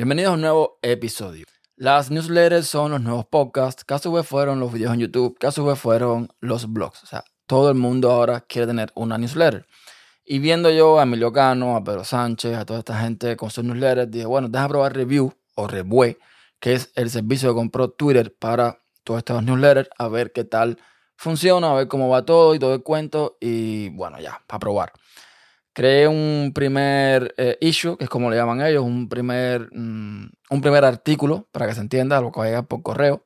Bienvenidos a un nuevo episodio. Las newsletters son los nuevos podcasts, caso web fueron los videos en YouTube, caso web fueron los blogs. O sea, todo el mundo ahora quiere tener una newsletter. Y viendo yo a Emilio Cano, a Pedro Sánchez, a toda esta gente con sus newsletters, dije, bueno, deja probar Review o Revue, que es el servicio que compró Twitter para todos estos newsletters, a ver qué tal funciona, a ver cómo va todo y todo el cuento. Y bueno, ya, para probar. Creé un primer eh, issue, que es como le llaman ellos, un primer, mm, un primer artículo, para que se entienda, lo que va a llegar por correo.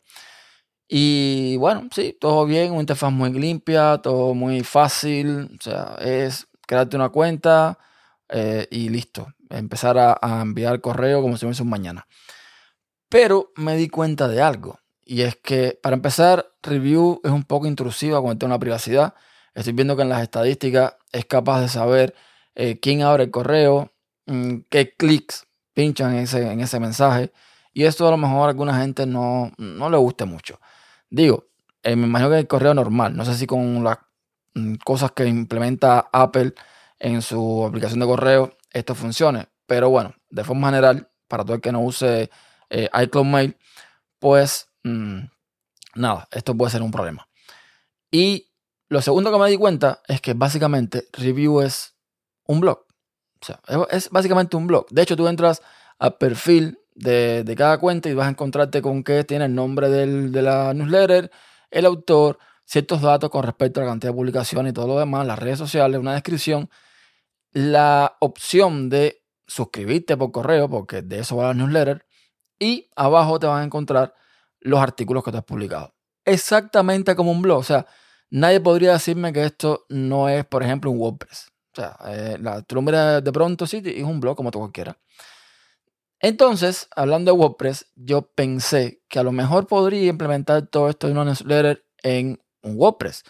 Y bueno, sí, todo bien, una interfaz muy limpia, todo muy fácil. O sea, es crearte una cuenta eh, y listo. Empezar a, enviar correo como si fuese un mañana. Pero me di cuenta de algo. Y es que, para empezar, Review es un poco intrusiva con el tema de la privacidad. Estoy viendo que en las estadísticas es capaz de saber eh, quién abre el correo, mm, qué clics pinchan en ese, en ese mensaje. Y esto a lo mejor a alguna gente no, no le guste mucho. Digo, eh, me imagino que el correo normal, no sé si con las mm, cosas que implementa Apple en su aplicación de correo esto funcione. Pero bueno, de forma general, para todo el que no use eh, iCloud Mail, pues mm, nada, esto puede ser un problema. Y lo segundo que me di cuenta es que básicamente Review es un blog. O sea, es básicamente un blog. De hecho, tú entras al perfil de, cada cuenta y vas a encontrarte con que tiene el nombre de la newsletter, el autor, ciertos datos con respecto a la cantidad de publicaciones y todo lo demás, las redes sociales, una descripción, la opción de suscribirte por correo, porque de eso va la newsletter, y abajo te van a encontrar los artículos que te has publicado. Exactamente como un blog. O sea, nadie podría decirme que esto no es, por ejemplo, un WordPress. Eh, la, tú de pronto sí, es un blog como tú cualquiera. Entonces, hablando de WordPress, yo pensé que a lo mejor podría implementar todo esto en una newsletter en un WordPress,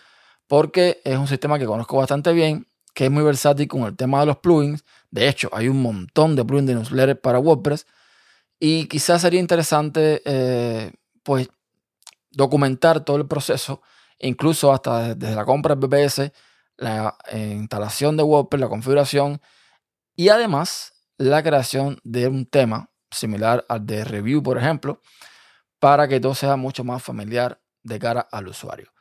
porque es un sistema que conozco bastante bien, que es muy versátil con el tema de los plugins. De hecho, hay un montón de plugins de newsletter para WordPress y quizás sería interesante, eh, pues, documentar todo el proceso, incluso hasta desde la compra del BPS la instalación de WordPress, la configuración y además la creación de un tema similar al de review, por ejemplo, para que todo sea mucho más familiar de cara al usuario.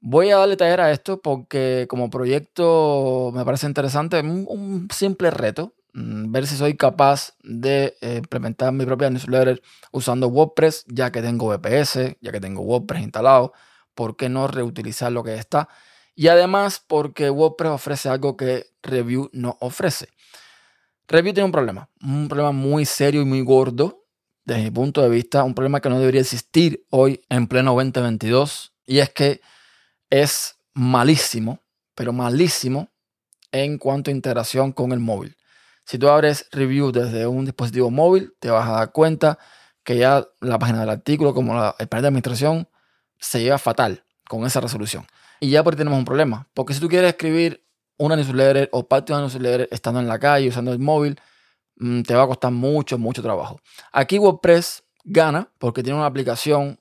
Voy a darle taller a esto porque como proyecto me parece interesante, un, simple reto, mm, ver si soy capaz de eh, implementar mi propia newsletter usando WordPress, ya que tengo VPS, ya que tengo WordPress instalado, ¿por qué no reutilizar lo que está? Y además porque WordPress ofrece algo que Review no ofrece. Review tiene un problema, un problema muy serio y muy gordo desde mi punto de vista, un problema que no debería existir hoy en pleno 2022 y es que es malísimo, pero malísimo en cuanto a integración con el móvil. Si tú abres review desde un dispositivo móvil, te vas a dar cuenta que ya la página del artículo, como la, el panel de administración, se lleva fatal con esa resolución. Y ya por ahí tenemos un problema. Porque si tú quieres escribir una newsletter o parte de una newsletter estando en la calle, usando el móvil, mm, te va a costar mucho, mucho trabajo. Aquí WordPress gana porque tiene una aplicación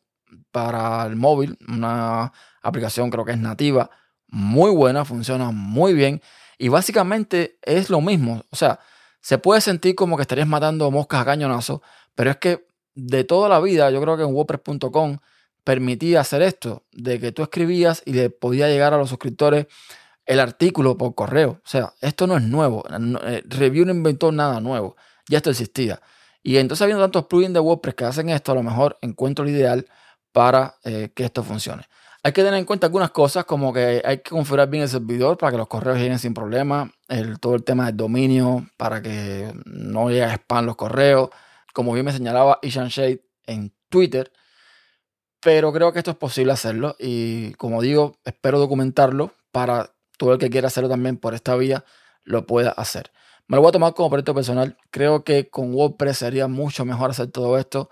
para el móvil, una aplicación creo que es nativa, muy buena, funciona muy bien y básicamente es lo mismo. O sea, se puede sentir como que estarías matando moscas a cañonazo, pero es que de toda la vida, yo creo que en WordPress.com permitía hacer esto, de que tú escribías y le podía llegar a los suscriptores el artículo por correo. O sea, esto no es nuevo. Eh, Review no inventó nada nuevo. Ya esto existía. Y entonces, habiendo tantos plugins de WordPress que hacen esto, a lo mejor encuentro el ideal para eh, que esto funcione. Hay que tener en cuenta algunas cosas, como que hay que configurar bien el servidor para que los correos lleguen sin problema. El, todo el tema del dominio para que no llegue a spam los correos. Como bien me señalaba Ishan Shade en Twitter, pero creo que esto es posible hacerlo y como digo, espero documentarlo para todo el que quiera hacerlo también por esta vía lo pueda hacer. Me lo voy a tomar como proyecto personal. Creo que con WordPress sería mucho mejor hacer todo esto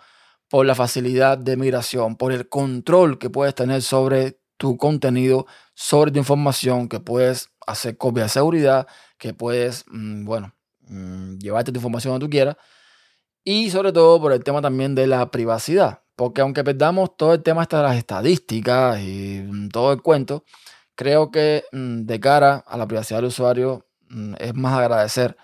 por la facilidad de migración, por el control que puedes tener sobre tu contenido, sobre tu información, que puedes hacer copia de seguridad, que puedes, mm, bueno, mm, llevarte tu información donde tú quieras. Y sobre todo por el tema también de la privacidad. Porque aunque perdamos todo el tema de las estadísticas y mm, todo el cuento, creo que mm, de cara a la privacidad del usuario mm, es más agradecer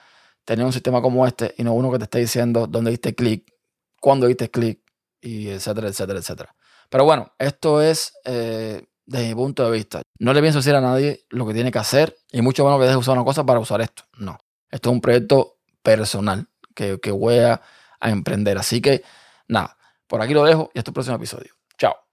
tener un sistema como este y no uno que te esté diciendo dónde diste clic, cuándo diste clic, y etcétera, etcétera, etcétera. Pero bueno, esto es eh, desde mi punto de vista. No le pienso decir a nadie lo que tiene que hacer y mucho menos que deje usar una cosa para usar esto. No. Esto es un proyecto personal que, que voy a, a emprender. Así que nada, por aquí lo dejo y hasta el próximo episodio. Chao.